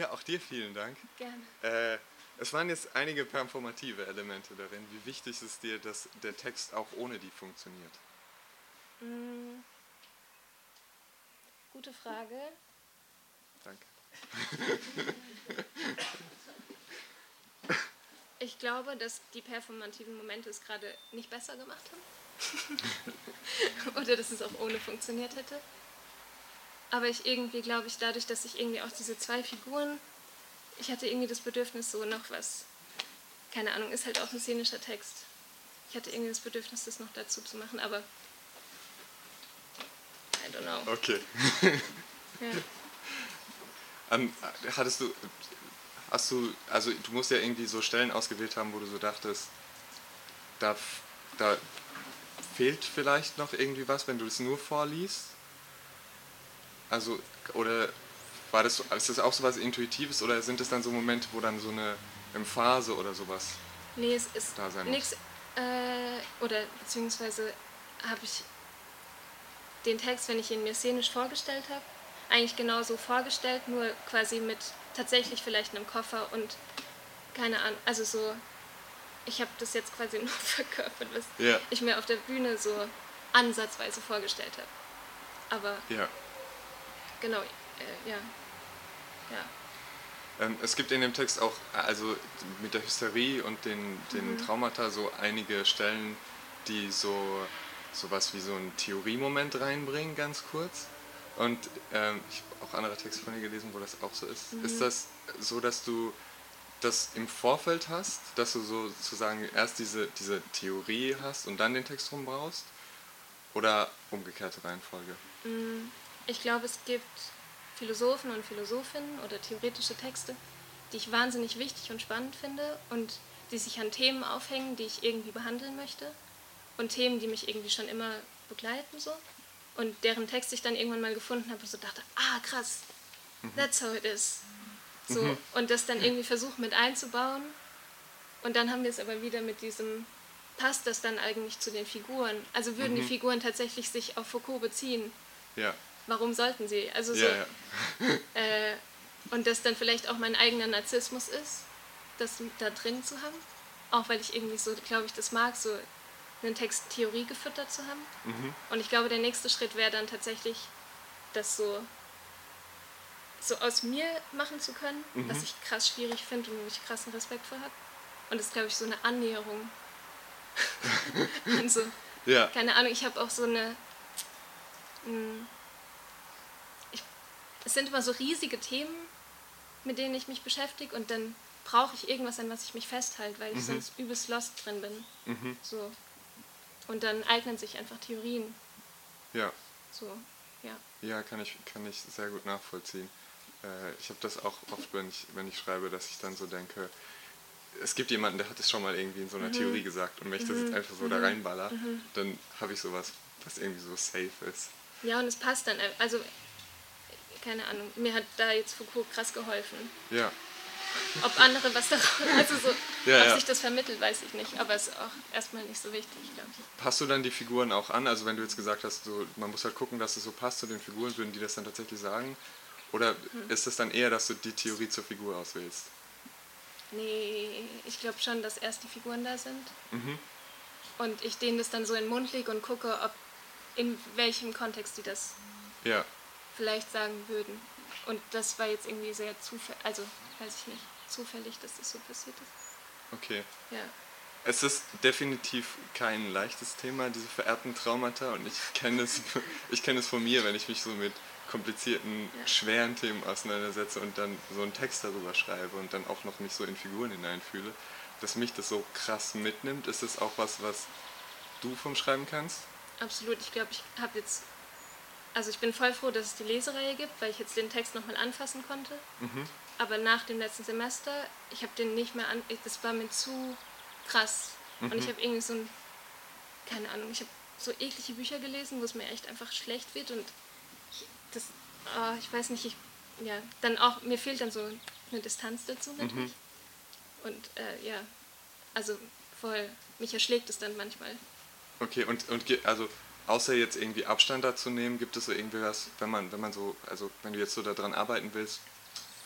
Ja, auch dir vielen Dank. Gerne. Äh, es waren jetzt einige performative Elemente darin. Wie wichtig ist es dir, dass der Text auch ohne die funktioniert? Mm, gute Frage. Danke. Ich glaube, dass die performativen Momente es gerade nicht besser gemacht haben. Oder dass es auch ohne funktioniert hätte. Aber ich irgendwie glaube ich, dadurch, dass ich irgendwie auch diese zwei Figuren, ich hatte irgendwie das Bedürfnis, so noch was, keine Ahnung, ist halt auch ein szenischer Text. Ich hatte irgendwie das Bedürfnis, das noch dazu zu machen, aber I don't know. Okay. Ja. Ähm, hattest du, hast du, also du musst ja irgendwie so Stellen ausgewählt haben, wo du so dachtest, da, da fehlt vielleicht noch irgendwie was, wenn du es nur vorliest? Also, oder war das, ist das auch so was Intuitives oder sind es dann so Momente, wo dann so eine Emphase oder sowas? Nee, es ist Da sein nichts, äh, oder beziehungsweise habe ich den Text, wenn ich ihn mir szenisch vorgestellt habe, eigentlich genauso vorgestellt, nur quasi mit tatsächlich vielleicht einem Koffer und keine Ahnung, also so, ich habe das jetzt quasi nur verkörpert, was Ja. ich mir auf der Bühne so ansatzweise vorgestellt habe. Aber Ja. Genau, äh, ja, ja. Ähm, es gibt in dem Text auch, also mit der Hysterie und den, den Traumata, so einige Stellen, die so sowas wie so einen Theoriemoment reinbringen, ganz kurz. Und ähm, ich habe auch andere Texte von dir gelesen, wo das auch so ist. Ist das so, dass du das im Vorfeld hast, dass du so sozusagen erst diese, diese Theorie hast und dann den Text rum brauchst? Oder umgekehrte Reihenfolge? Ich glaube, es gibt Philosophen und Philosophinnen oder theoretische Texte, die ich wahnsinnig wichtig und spannend finde und die sich an Themen aufhängen, die ich irgendwie behandeln möchte und Themen, die mich irgendwie schon immer begleiten so und deren Text ich dann irgendwann mal gefunden habe und so dachte, ah krass, that's how it is. So, und das dann irgendwie versuche mit einzubauen und dann haben wir es aber wieder mit diesem, passt das dann eigentlich zu den Figuren? Also würden die Figuren tatsächlich sich auf Foucault beziehen? Ja. Warum sollten sie? Also so, Ja, ja. Äh, und das dann vielleicht auch mein eigener Narzissmus ist, das da drin zu haben. Auch weil ich irgendwie so, glaube ich, das mag, so einen Text Theorie gefüttert zu haben. Mhm. Und ich glaube, der nächste Schritt wäre dann tatsächlich, das so, so aus mir machen zu können, Mhm. was ich krass schwierig finde und wo ich krassen Respekt vor habe. Und das ist, glaube ich, so eine Annäherung. so, Ja. keine Ahnung, ich habe auch so eine. mh, Ich, es sind immer so riesige Themen, mit denen ich mich beschäftige und dann brauche ich irgendwas, an was ich mich festhalte, weil ich sonst übelst lost drin bin. Mhm. So. Und dann eignen sich einfach Theorien. Ja. So, ja. Ja, kann ich, kann ich sehr gut nachvollziehen. Äh, ich habe das auch oft, wenn ich, wenn ich schreibe, dass ich dann so denke, es gibt jemanden, der hat es schon mal irgendwie in so einer Theorie gesagt und wenn ich das jetzt einfach so da reinballer, dann habe ich sowas, was irgendwie so safe ist. Ja, und es passt dann. äh, Also, keine Ahnung, mir hat da jetzt Foucault krass geholfen. Ja, Ob andere was daraus, also so, Ja, ob ja. sich das vermittelt, weiß ich nicht. Aber es ist auch erstmal nicht so wichtig, glaube ich. Passt du dann die Figuren auch an? Also wenn du jetzt gesagt hast, so, man muss halt gucken, dass es so passt zu den Figuren, würden die das dann tatsächlich sagen? Oder ist es dann eher, dass du die Theorie zur Figur auswählst? Nee, ich glaube schon, dass erst die Figuren da sind. Mhm. Und ich denen das dann so in den Mund lege und gucke, ob in welchem Kontext die das Ja, vielleicht sagen würden. Und das war jetzt irgendwie sehr zufällig, also weiß ich nicht, zufällig, dass das so passiert ist. okay. Ja. Es ist definitiv kein leichtes Thema, diese vererbten Traumata. Und ich kenne es, ich kenne es von mir, wenn ich mich so mit komplizierten, Ja. schweren Themen auseinandersetze und dann so einen Text darüber schreibe und dann auch noch mich so in Figuren hineinfühle, dass mich das so krass mitnimmt. Ist das auch was, was du vom Schreiben kannst? Absolut. Ich glaube, ich habe jetzt. Also ich bin voll froh, dass es die Lesereihe gibt, weil ich jetzt den Text nochmal anfassen konnte. Mhm. Aber nach dem letzten Semester, ich habe den nicht mehr an. Das war mir zu krass. Und ich habe irgendwie so ein. Keine Ahnung, ich habe so eklige Bücher gelesen, wo es mir echt einfach schlecht wird. Und ich, das. ah, ich weiß nicht, ich. Ja, dann auch. Mir fehlt dann so eine Distanz dazu natürlich. Und äh, ja, also voll. Mich erschlägt es dann manchmal. Okay, und, und also außer jetzt irgendwie Abstand dazu nehmen, gibt es so irgendwie was, wenn man, wenn man so, also wenn du jetzt so daran arbeiten willst,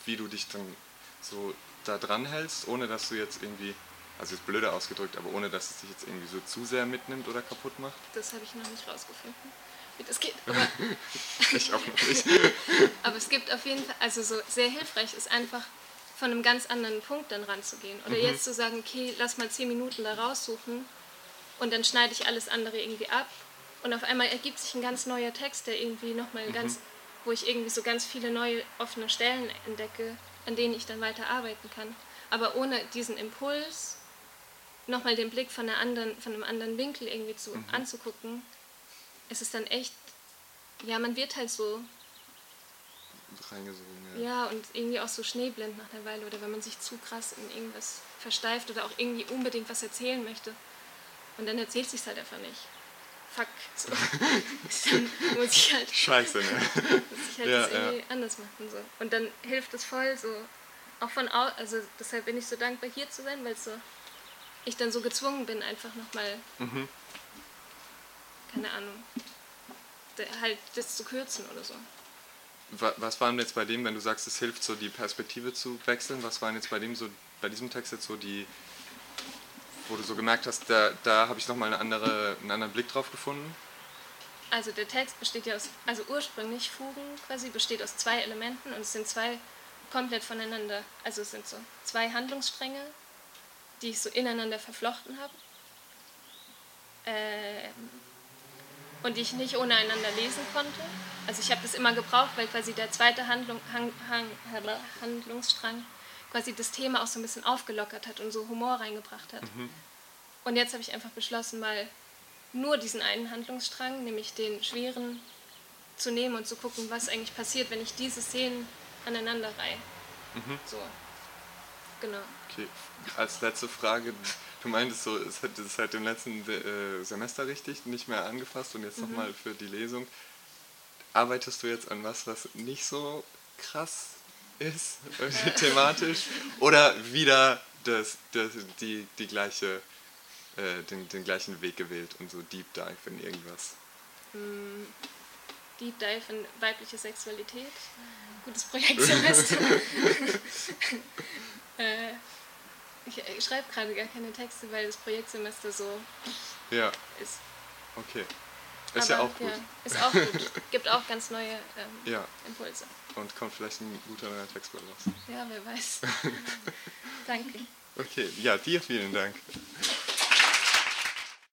wie du dich dann so da dran hältst, ohne dass du jetzt irgendwie, also jetzt blöder ausgedrückt, aber ohne dass es dich jetzt irgendwie so zu sehr mitnimmt oder kaputt macht? Das habe ich noch nicht rausgefunden, wie das geht. Aber, Ich auch noch nicht. aber es gibt auf jeden Fall, also so sehr hilfreich ist einfach von einem ganz anderen Punkt dann ranzugehen. Oder jetzt zu sagen, okay, lass mal zehn Minuten da raussuchen und dann schneide ich alles andere irgendwie ab. Und auf einmal ergibt sich ein ganz neuer Text, der irgendwie nochmal ganz, wo ich irgendwie so ganz viele neue offene Stellen entdecke, an denen ich dann weiter arbeiten kann. Aber ohne diesen Impuls, nochmal den Blick von, einer anderen, von einem anderen Winkel irgendwie zu, anzugucken, ist es dann echt, ja, man wird halt so, Reingesogen, ja. ja, und irgendwie auch so schneeblind nach einer Weile oder wenn man sich zu krass in irgendwas versteift oder auch irgendwie unbedingt was erzählen möchte. Und dann erzählt sich halt einfach nicht. Fuck. So. muss ich halt Scheiße, ne? dass ich halt Ja, das irgendwie anders machen so. Und dann hilft es voll so, auch von au also deshalb bin ich so dankbar hier zu sein, weil so ich dann so gezwungen bin, einfach nochmal, Mhm. keine Ahnung, halt das zu kürzen oder so. Wa- Was waren jetzt bei dem, wenn du sagst, es hilft so die Perspektive zu wechseln, was waren jetzt bei dem so, bei diesem Text jetzt so die, wo du so gemerkt hast, da, da habe ich nochmal eine andere, einen anderen Blick drauf gefunden? Also der Text besteht ja aus, also ursprünglich Fugen quasi besteht aus zwei Elementen und es sind zwei komplett voneinander, also es sind so zwei Handlungsstränge, die ich so ineinander verflochten habe ähm, und die ich nicht ohne einander lesen konnte. Also ich habe das immer gebraucht, weil quasi der zweite Handlung, Hang, Hang, Handlungsstrang quasi das Thema auch so ein bisschen aufgelockert hat und so Humor reingebracht hat. Und jetzt habe ich einfach beschlossen, mal nur diesen einen Handlungsstrang, nämlich den schweren, zu nehmen und zu gucken, was eigentlich passiert, wenn ich diese Szenen aneinander reihe. So. Genau. Okay, als letzte Frage, du meintest so, es hat es seit dem letzten äh, Semester richtig nicht mehr angefasst und jetzt nochmal für die Lesung. Arbeitest du jetzt an was, was nicht so krass ist, thematisch? Oder wieder das, das, die, die gleiche, äh, den, den gleichen Weg gewählt und so Deep Dive in irgendwas? Deep Dive in weibliche Sexualität. Gutes Projektsemester. äh, ich ich schreibe gerade gar keine Texte, weil das Projektsemester so Ja, ist. okay. Ist ja auch gut. ist auch gut. Gibt auch ganz neue ähm, Ja, Impulse. und kommt vielleicht ein guter neuer Text bei raus. Ja, wer weiß. Danke. Okay, ja, dir vielen Dank.